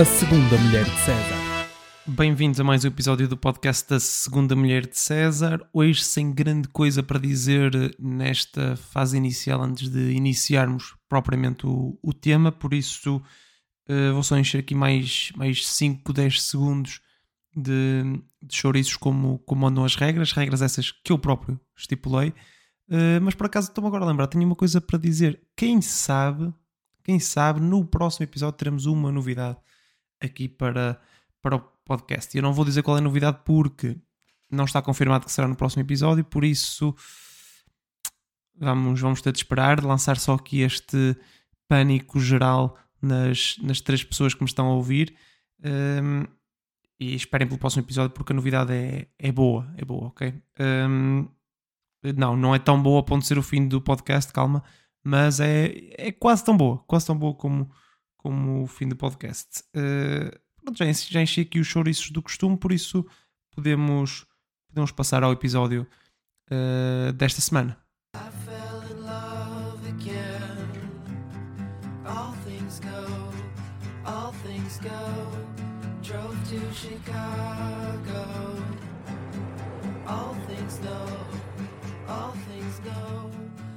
A Segunda Mulher de César. Bem-vindos a mais um episódio do podcast da Segunda Mulher de César. Hoje, sem grande coisa para dizer nesta fase inicial, antes de iniciarmos propriamente o, o tema, por isso uh, vou só encher aqui mais, mais 5, 10 segundos de, de chouriços como, como andam as regras, regras essas que eu próprio estipulei. Uh, mas por acaso estou-me agora a lembrar, tenho uma coisa para dizer. Quem sabe, quem sabe, no próximo episódio teremos uma novidade aqui para, para o podcast. Eu não vou dizer qual é a novidade porque não está confirmado que será no próximo episódio, por isso vamos, vamos ter de esperar, lançar só aqui este pânico geral nas, nas três pessoas que me estão a ouvir. Um, e esperem pelo próximo episódio porque a novidade é, é boa, é boa, ok? Um, não, não é tão boa a ponto de ser o fim do podcast, calma, mas é, é quase tão boa, quase tão boa como, como o fim do podcast. Uh, pronto, já, enchi, já enchi aqui os chouriços do costume, por isso podemos, podemos passar ao episódio uh, desta semana.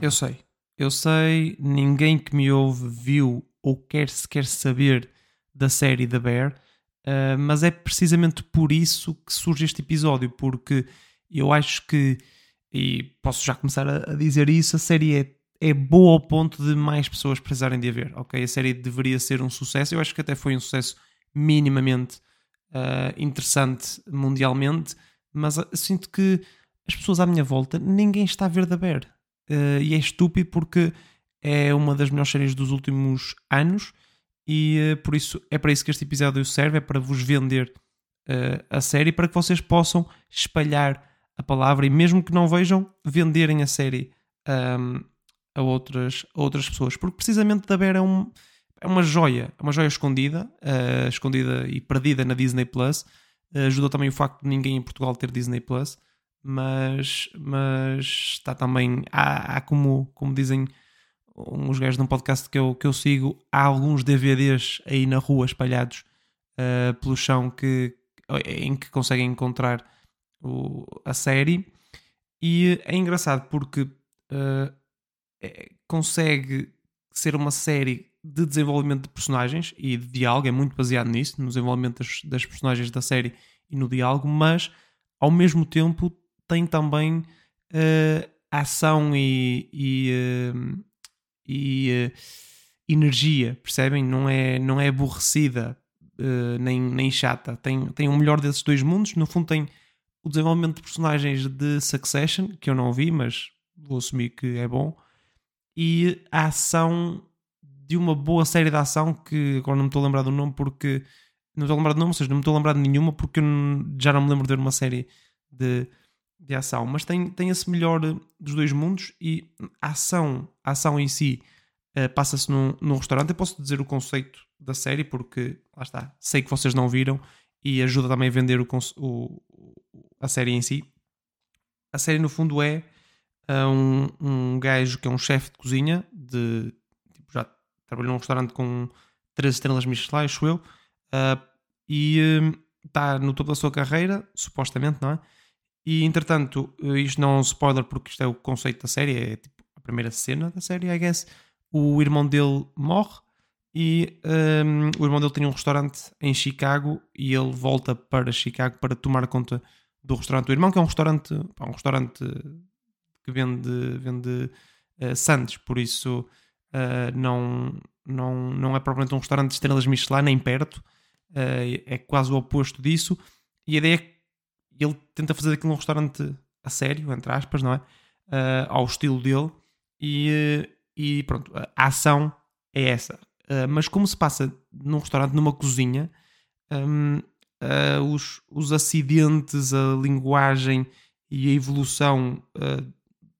Eu sei, eu sei, ninguém que me ouve viu ou quer sequer saber da série da Bear, uh, mas é precisamente por isso que surge este episódio, porque eu acho que, e posso já começar a, a dizer isso, a série é, é boa ao ponto de mais pessoas precisarem de a ver, ok? A série deveria ser um sucesso, eu acho que até foi um sucesso minimamente uh, interessante mundialmente, mas sinto que as pessoas à minha volta, ninguém está a ver da Bear. Uh, e é estúpido porque é uma das melhores séries dos últimos anos e uh, por isso é para isso que este episódio serve, é para vos vender uh, a série, para que vocês possam espalhar a palavra e mesmo que não vejam, venderem a série um, a, outras, a outras pessoas. Porque precisamente da Bear é, um, é uma joia, é uma joia escondida, escondida e perdida na Disney Plus. ajuda também o facto de ninguém em Portugal ter Disney Plus mas, mas está também. Há, há, como, como dizem uns gajos de um podcast que eu, que eu sigo, há alguns DVDs aí na rua espalhados uh, pelo chão que, em que conseguem encontrar o, a série. E é engraçado porque uh, é, consegue ser uma série de desenvolvimento de personagens e de diálogo, é muito baseado nisso, no desenvolvimento das, das personagens da série e no diálogo, mas ao mesmo tempo tem também uh, ação e, e, uh, e uh, energia, percebem? Não é, não é aborrecida nem, nem chata. Tem, tem o melhor desses dois mundos. No fundo, tem o desenvolvimento de personagens de Succession, que eu não vi, mas vou assumir que é bom, e a ação de uma boa série de ação que agora não me estou a lembrar do nome porque não estou a lembrar do nome, ou seja, não me estou a lembrar de nenhuma porque já não me lembro de ver uma série de de ação, mas tem, tem esse melhor dos dois mundos e a ação, a ação em si uh, passa-se num, num restaurante. Eu posso dizer o conceito da série porque, lá está, sei que vocês não viram e ajuda também a vender o, o a série em si. A série, no fundo, é uh, um, um gajo que é um chefe de cozinha, de, tipo, já trabalhou num restaurante com três estrelas Michelin, acho eu, uh, e está no topo da sua carreira, supostamente, não é? E entretanto, eh, isto não é um spoiler porque isto é o conceito da série, é tipo a primeira cena da série, I guess. O irmão dele morre e um, ehm, o irmão dele tinha um restaurante em Chicago e ele volta para Chicago para tomar conta do restaurante do irmão, que é um restaurante, um restaurante que vende, vende uh, Santos, por isso uh, não, não, não é propriamente um restaurante de estrelas Michelin, nem perto, uh, é quase o oposto disso. E a ideia é que ele tenta fazer aquilo num restaurante a sério, entre aspas, não é? Uh, ao estilo dele. E, e pronto, a ação é essa. Uh, mas como se passa num restaurante, numa cozinha, um, uh, ah, os, os acidentes, a linguagem e a evolução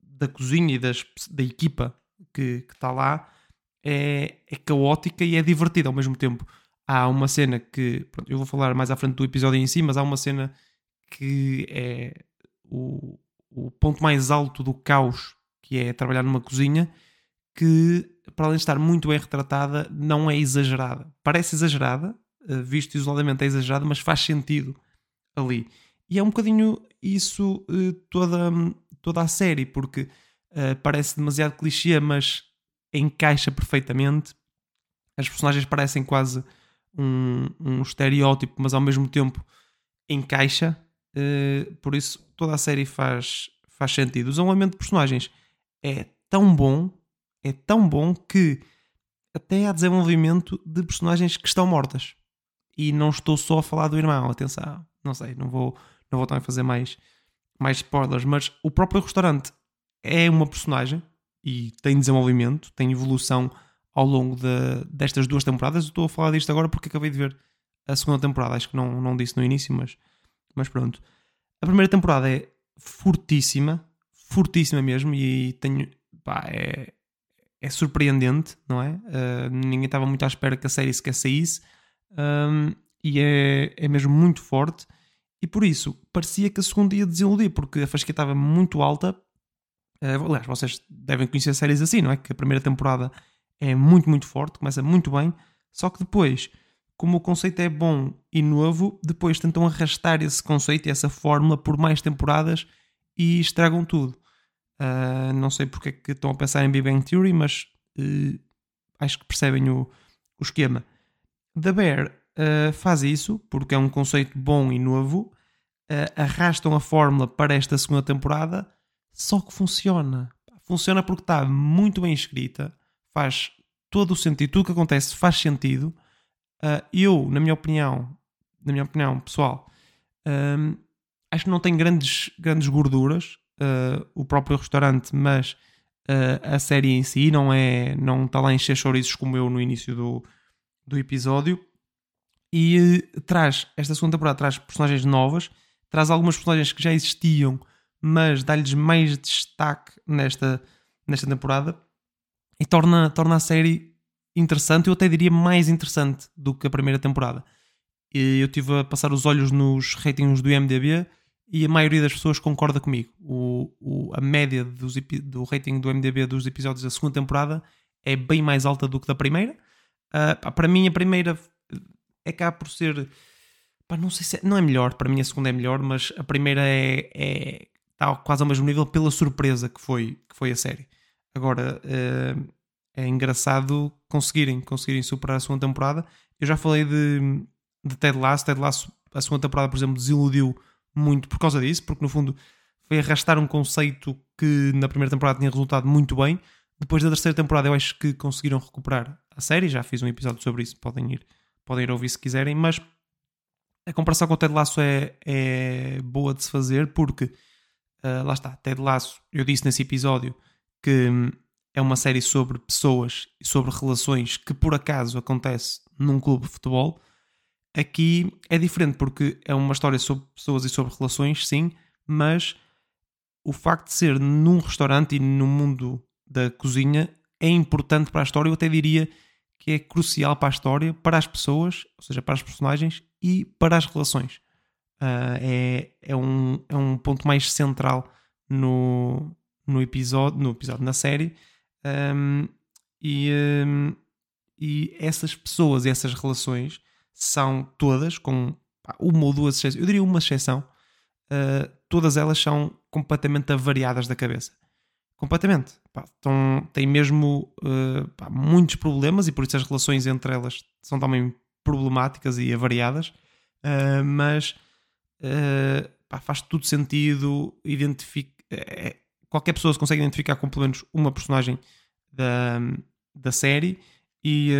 da cozinha e das, da equipa que está lá é, é caótica e é divertida ao mesmo tempo. Há uma cena que, pronto, eu vou falar mais à frente do episódio em si, mas há uma cena que é o, o ponto mais alto do caos, que é trabalhar numa cozinha, que para além de estar muito bem retratada, não é exagerada. Parece exagerada, uh, visto isoladamente é exagerado, mas faz sentido ali. E é um bocadinho isso uh, toda, toda a série, porque uh, parece demasiado clichê, mas encaixa perfeitamente. As personagens parecem quase um, um estereótipo, mas ao mesmo tempo encaixa. Uh, por isso toda a série faz, faz sentido. O desenvolvimento de personagens é tão bom, é tão bom que até há desenvolvimento de personagens que estão mortas. E não estou só a falar do irmão, atenção, não sei, não vou, não vou também fazer mais, mais spoilers, mas o próprio restaurante é uma personagem e tem desenvolvimento, tem evolução ao longo de, destas duas temporadas. estou a falar disto agora porque acabei de ver a segunda temporada, acho que não, não disse no início, mas, mas pronto. A primeira temporada é fortíssima, fortíssima mesmo, e tenho. Pá, é, é surpreendente, não é? Uh, ninguém estava muito à espera que a série sequer saísse, um, e é, é mesmo muito forte. E por isso, parecia que a segunda ia desiludir, porque a fasquia estava muito alta. Uh, aliás, vocês devem conhecer séries assim, não é? Que a primeira temporada é muito, muito forte, começa muito bem, só que depois, como o conceito é bom e novo, depois tentam arrastar esse conceito e essa fórmula por mais temporadas e estragam tudo. Uh, não sei porque é que estão a pensar em Big Bang Theory, mas uh, acho que percebem o, o esquema. The Bear uh, faz isso porque é um conceito bom e novo, arrastam a fórmula para esta segunda temporada, só que funciona. Funciona porque está muito bem escrita, faz todo o sentido, tudo o que acontece faz sentido. Eu, na minha opinião, na minha opinião pessoal, um, acho que não tem grandes, grandes gorduras uh, o próprio restaurante, mas uh, a série em si não é não está lá a encher chouriços como eu no início do, do episódio. E uh, traz, esta segunda temporada traz personagens novas, traz algumas personagens que já existiam, mas dá-lhes mais destaque nesta, nesta temporada e torna, torna a série interessante, eu até diria mais interessante do que a primeira temporada. E eu estive a passar os olhos nos ratings do IMDB e a maioria das pessoas concorda comigo. O, o, a média dos, do rating do MDB dos episódios da segunda temporada é bem mais alta do que da primeira. Uh, para mim, a primeira é cá por ser. Pá, não sei se é, não é melhor, para mim a segunda é melhor, mas a primeira é, é está quase ao mesmo nível pela surpresa que foi, que foi a série. Agora uh, é engraçado conseguirem, conseguirem superar a segunda temporada. Eu já falei de, de Ted Lasso. Ted Lasso, a segunda temporada, por exemplo, desiludiu muito por causa disso, porque no fundo foi arrastar um conceito que na primeira temporada tinha resultado muito bem. Depois da terceira temporada, eu acho que conseguiram recuperar a série. Já fiz um episódio sobre isso, podem ir, podem ir ouvir se quiserem. Mas a comparação com o Ted Lasso é, é boa de se fazer, porque uh, lá está, Ted Lasso, eu disse nesse episódio que hum, é uma série sobre pessoas e sobre relações que por acaso acontece num clube de futebol. Aqui é diferente porque é uma história sobre pessoas e sobre relações, sim, mas o facto de ser num restaurante e no mundo da cozinha é importante para a história. Eu até diria que é crucial para a história, para as pessoas, ou seja, para os personagens e para as relações. Uh, é, é, um, é um ponto mais central no, no episódio, no episódio, na série. Um, e, um, e essas pessoas essas relações são todas, com uma ou duas exceções, eu diria uma exceção, uh, todas elas são completamente avariadas da cabeça. Completamente. Pá, estão, têm mesmo uh, pá, muitos problemas e por isso as relações entre elas são também problemáticas e avariadas, uh, mas pá, faz tudo sentido. Identifica, é, qualquer pessoa se consegue identificar com pelo menos uma personagem da, da série e,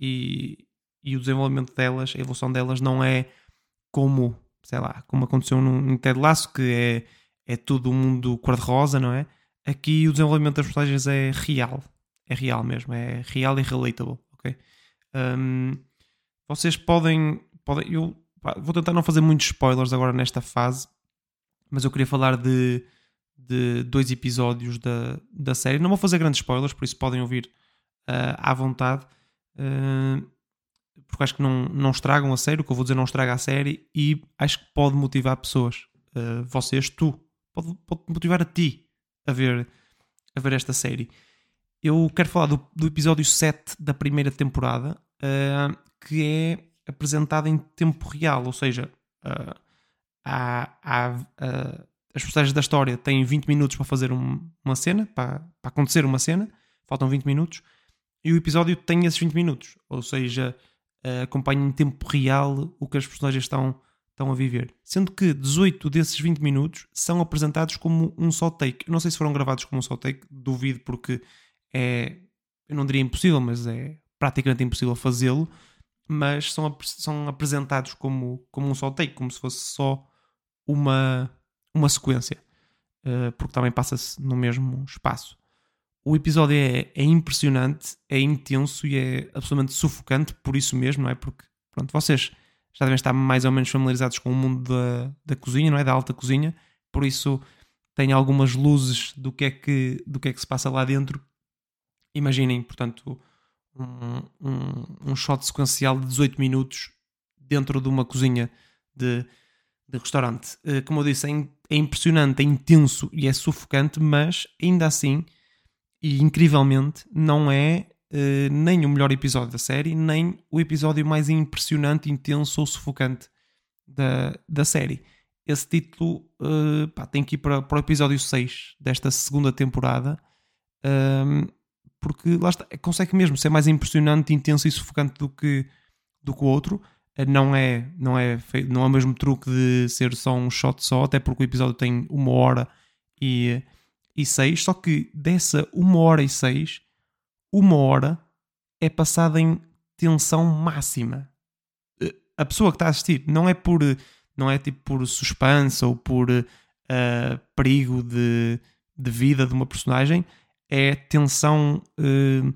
e, e o desenvolvimento delas, a evolução delas não é como, sei lá, como aconteceu num Ted Lasso, que é, é tudo um mundo cor-de-rosa, não é? Aqui o desenvolvimento das personagens é real, é real mesmo, é real e relatable, ok? Um, vocês podem, podem eu vou tentar não fazer muitos spoilers agora nesta fase, mas eu queria falar de, de dois episódios da, da série. Não vou fazer grandes spoilers, por isso podem ouvir uh, à vontade. Uh, porque acho que não, não estragam a série, o que eu vou dizer não estraga a série e acho que pode motivar pessoas, uh, vocês, tu, pode, pode, motivar a ti a ver, a ver esta série. Eu quero falar do, do episódio 7 da primeira temporada, que é apresentada em tempo real, ou seja, há, há, as personagens da história têm 20 minutos para fazer um, uma cena, para, para acontecer uma cena, faltam 20 minutos, e o episódio tem esses 20 minutos, ou seja, uh, acompanha em tempo real o que as personagens estão, estão a viver. Sendo que 18 desses 20 minutos são apresentados como um só take. Eu não sei se foram gravados como um só take, duvido porque é, eu não diria impossível, mas é praticamente impossível fazê-lo, mas são, são apresentados como, como um só take, como se fosse só uma, uma sequência, uh, porque também passa-se no mesmo espaço. O episódio é, é, impressionante, é intenso e é absolutamente sufocante por isso mesmo, não é? Porque, pronto, vocês já devem estar mais ou menos familiarizados com o mundo da, da cozinha, não é? Da alta cozinha, por isso tem algumas luzes do que é que, do que, é que se passa lá dentro. Imaginem, portanto, um, um, um shot sequencial de 18 minutos dentro de uma cozinha de, de restaurante. Uh, como eu disse, é, é, impressionante, é intenso e é sufocante, mas ainda assim, e incrivelmente, não é uh, nem o melhor episódio da série, nem o episódio mais impressionante, intenso ou sufocante da, da série. Esse título uh, pá, tem que ir para, para o episódio 6 desta segunda temporada. Um, porque lá está, consegue mesmo ser mais impressionante, intenso e sufocante do que, do que o outro. Não é, não, é, não é o mesmo truque de ser só um shot só, até porque o episódio tem uma hora e, e seis. Só que dessa uma hora e seis, uma hora é passada em tensão máxima. Eh, a pessoa que está a assistir não é por não é tipo por suspense ou por uh, perigo de, de vida de uma personagem, é tensão uh,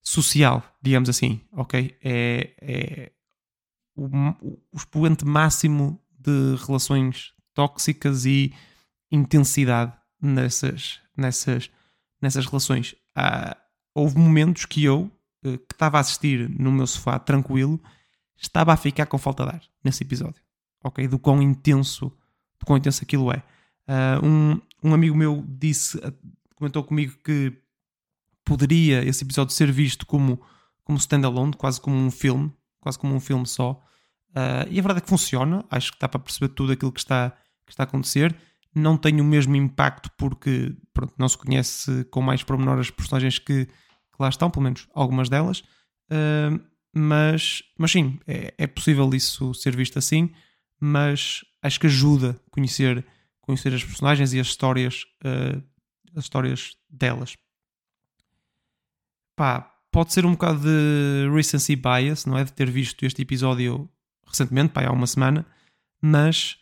social, digamos assim, ok? É, é o, o expoente máximo de relações tóxicas e intensidade nessas, nessas, nessas relações. Há, houve momentos que eu, uh, que estava a assistir no meu sofá tranquilo, estava a ficar com falta de ar nesse episódio, ok? Do quão intenso, do quão intenso aquilo é. Uh, um, um amigo meu disse comentou comigo que poderia esse episódio ser visto como, como standalone, quase como um filme, quase como um filme só. Uh, e a verdade é que funciona, acho que dá para perceber tudo aquilo que está, que está a acontecer. Não tem o mesmo impacto porque pronto, não se conhece com mais pormenor as personagens que, que lá estão, pelo menos algumas delas. Uh, mas, mas sim, é, é possível isso ser visto assim, mas acho que ajuda a conhecer, conhecer as personagens e as histórias uh, as histórias delas. Pá, pode ser um bocado de recency bias, não é? De ter visto este episódio recentemente, pá, há uma semana, mas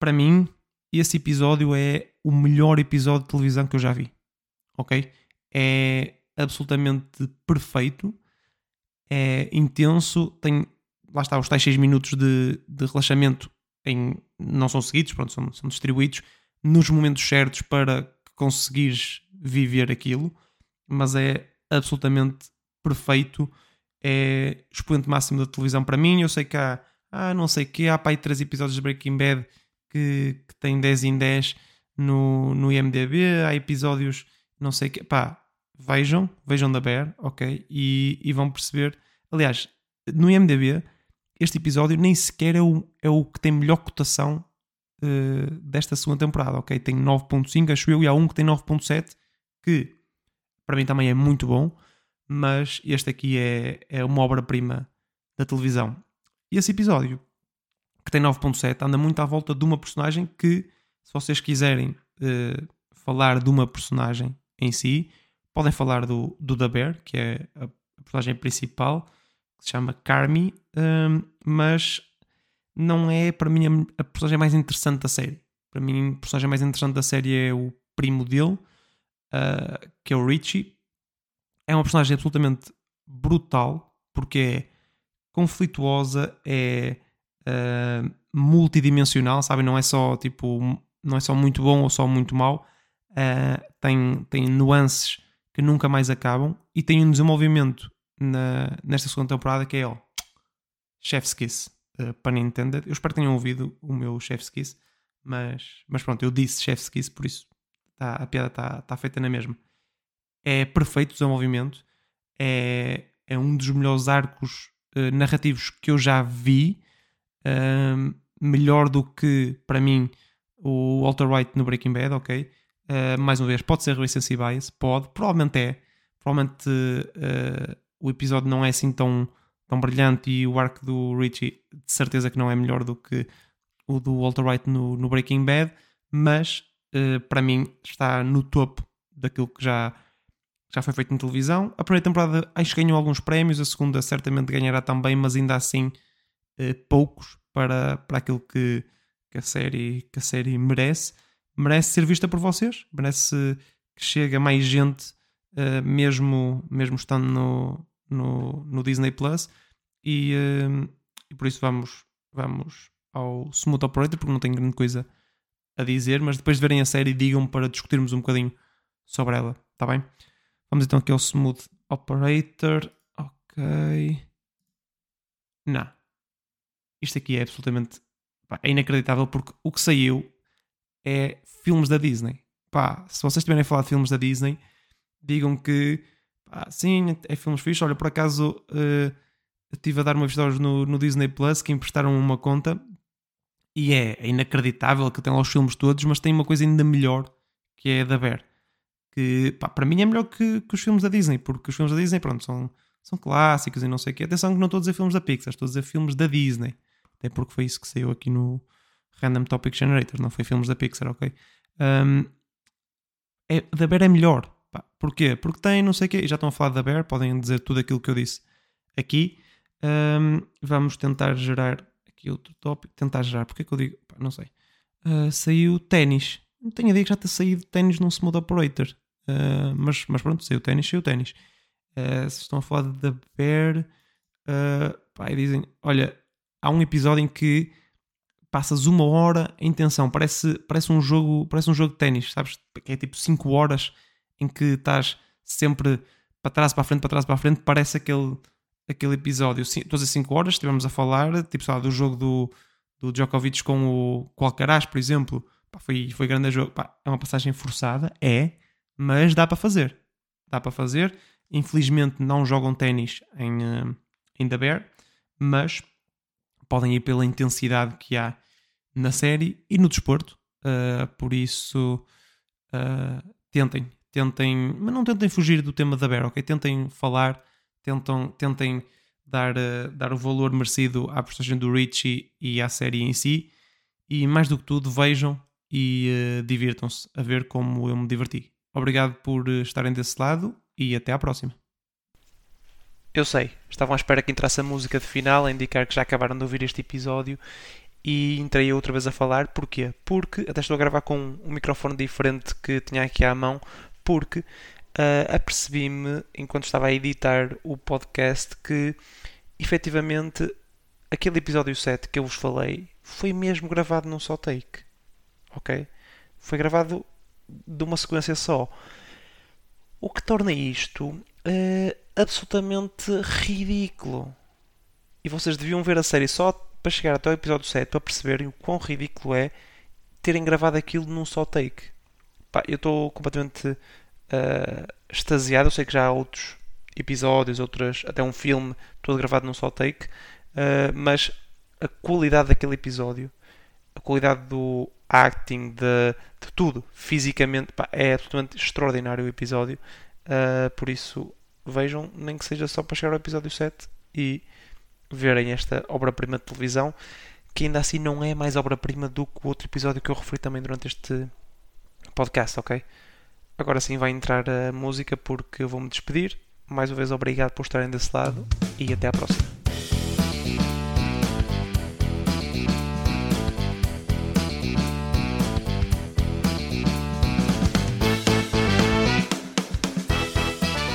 para mim esse episódio é o melhor episódio de televisão que eu já vi. Ok? É absolutamente perfeito, é intenso, tem lá está os tais 6 minutos de, de relaxamento em, não são seguidos, pronto, são, são distribuídos nos momentos certos para conseguires viver aquilo, mas é absolutamente perfeito. É expoente máximo da televisão para mim. Eu sei que há, ah, não sei que, há para aí três episódios de Breaking Bad que, que têm 10 em 10 no, no IMDB. Há episódios, não sei que, pá, vejam, vejam da Bear, ok? E, e vão perceber. Aliás, no IMDB, este episódio nem sequer é o, é o que tem melhor cotação uh, desta segunda temporada, ok? Tem 9.5, acho eu, e há um que tem 9.7, que para mim também é muito bom, mas este aqui é, é uma obra-prima da televisão. E esse episódio, que tem 9.7, anda muito à volta de uma personagem que, se vocês quiserem uh, falar de uma personagem em si, podem falar do, do Da Bear, que é a, personagem principal, que se chama Carmi, um, mas não é para mim a, a personagem mais interessante da série. Para mim, a personagem mais interessante da série é o primo dele, uh, que é o Richie. É uma personagem absolutamente brutal, porque é conflituosa, é uh, multidimensional, sabe? Não é só tipo, não é só muito bom ou só muito mau. Uh, tem, tem nuances que nunca mais acabam e tem um desenvolvimento na, nesta segunda temporada que é ó, Chef's Kiss uh, para Nintendo. Eu espero que tenham ouvido o meu Chef's Kiss, mas, mas pronto, eu disse Chef's Kiss, por isso tá, a piada está tá feita na mesma. É perfeito o desenvolvimento, é, é um dos melhores arcos uh, narrativos que eu já vi, uh, melhor do que, para mim, o Walter White no Breaking Bad, ok? Uh, mais uma vez, pode ser recency bias, pode, provavelmente é. Provavelmente o episódio não é assim tão, tão brilhante e o arco do Richie, de certeza que não é melhor do que o do Walter White no, no Breaking Bad, mas para mim está no topo daquilo que já já foi feito em televisão. A primeira temporada acho que ganhou alguns prémios, a segunda certamente ganhará também, mas ainda assim eh, poucos para, para aquilo que, que, a série, que a série merece. Merece ser vista por vocês, merece que chegue a mais gente, eh, mesmo, mesmo estando no, no, no Disney Plus. E, eh, e por isso vamos, vamos ao Smooth Operator, porque não tenho grande coisa a dizer, mas depois de verem a série, digam para discutirmos um bocadinho sobre ela, está bem? Vamos então aqui ao Smooth Operator. Ok. Não. Isto aqui é absolutamente. Pá, é inacreditável porque o que saiu é filmes da Disney. Pá, se vocês tiverem a falar de filmes da Disney, digam que. Pá, sim, é filmes fixos. Olha, por acaso. Uh, estive a dar uma vista no, no Disney Plus que emprestaram uma conta e é, é inacreditável que tem lá os filmes todos, mas tem uma coisa ainda melhor que é da Bear que pá, para mim é melhor que, que, os filmes da Disney, porque os filmes da Disney, pronto, são, são clássicos e não sei o quê. Atenção que não estou a dizer filmes da Pixar, estou a dizer filmes da Disney. Até porque foi isso que saiu aqui no Random Topic Generator, não foi filmes da Pixar, ok? Um, é, da Bear é melhor. Pá, porquê? Porque tem não sei o quê, e já estão a falar da Bear, podem dizer tudo aquilo que eu disse aqui. Um, vamos tentar gerar aqui outro tópico. Tentar gerar, porque é que eu digo? Pá, não sei. Uh, saiu ténis. Não tenho a ideia que já tenha saído ténis num Smooth Operator. Uh, mas, mas pronto, saiu ténis, saiu ténis. Uh, se estão a falar da Bear, uh, pá, dizem: Olha, há um episódio em que passas uma hora em tensão, parece, parece, um, jogo, parece um jogo de ténis, sabes? Que é tipo 5 horas em que estás sempre para trás, para frente, para trás, para frente. Parece aquele, aquele episódio. Todas as 5 horas estivemos a falar, tipo, sabe, do jogo do, do Djokovic com o, com o Alcaraz, por exemplo. Pá, foi, foi grande jogo. Pá, é uma passagem forçada, é mas dá para fazer. Dá para fazer. Infelizmente não jogam ténis em, em The Bear, mas podem ir pela intensidade que há na série e no desporto. Uh, por isso, uh, tentem, tentem, mas não tentem fugir do tema da Bear, ok? Tentem falar, tentam, tentem dar, uh, dar o valor merecido à personagem do Richie e à série em si. E mais do que tudo, vejam e divirtam-se a ver como eu me diverti. Obrigado por eh, estarem desse lado e até à próxima. Eu sei, estavam à espera que entrasse a música de final a indicar que já acabaram de ouvir este episódio e entrei outra vez a falar. Porquê? Porque até estou a gravar com um microfone diferente que tinha aqui à mão, porque uh, apercebi-me enquanto estava a editar o podcast que efetivamente aquele episódio 7 que eu vos falei foi mesmo gravado num só take. Ok? Foi gravado de uma sequência só. O que torna isto uh, absolutamente ridículo. E vocês deviam ver a série só para chegar até o episódio 7 para perceberem o quão ridículo é terem gravado aquilo num só take. Pá, eu estou completamente uh, extasiado. Eu sei que já há outros episódios, outras, até um filme todo gravado num só take, uh, mas a qualidade daquele episódio, a qualidade do acting, de, de tudo, fisicamente, pá, é absolutamente extraordinário o episódio. Uh, por isso, vejam, nem que seja só para chegar ao episódio 7 e verem esta obra-prima de televisão, que ainda assim não é mais obra-prima do que o outro episódio que eu referi também durante este podcast, ok? Agora sim vai entrar a música porque eu vou-me despedir. Mais uma vez, obrigado por estarem desse lado e até à próxima.